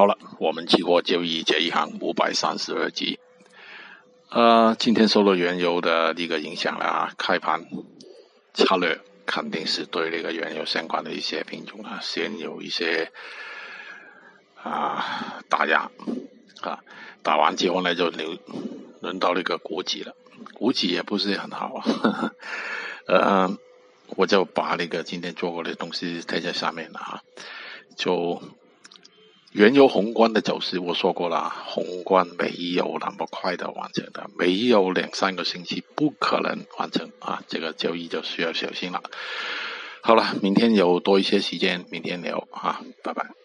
好了，我们期货交易这一行五百三十二集，呃，今天受了原油的一个影响了啊，开盘策略肯定是对那个原油相关的一些品种啊，先有一些啊打压啊，打完之后呢就留轮到那个股指了，股指也不是很好啊，呃，我就把那个今天做过的东西贴在上面了啊，就。原油宏观的走势，我说过了，宏观没有那么快的完成的，没有两三个星期不可能完成啊，这个交易就需要小心了。好了，明天有多一些时间，明天聊啊，拜拜。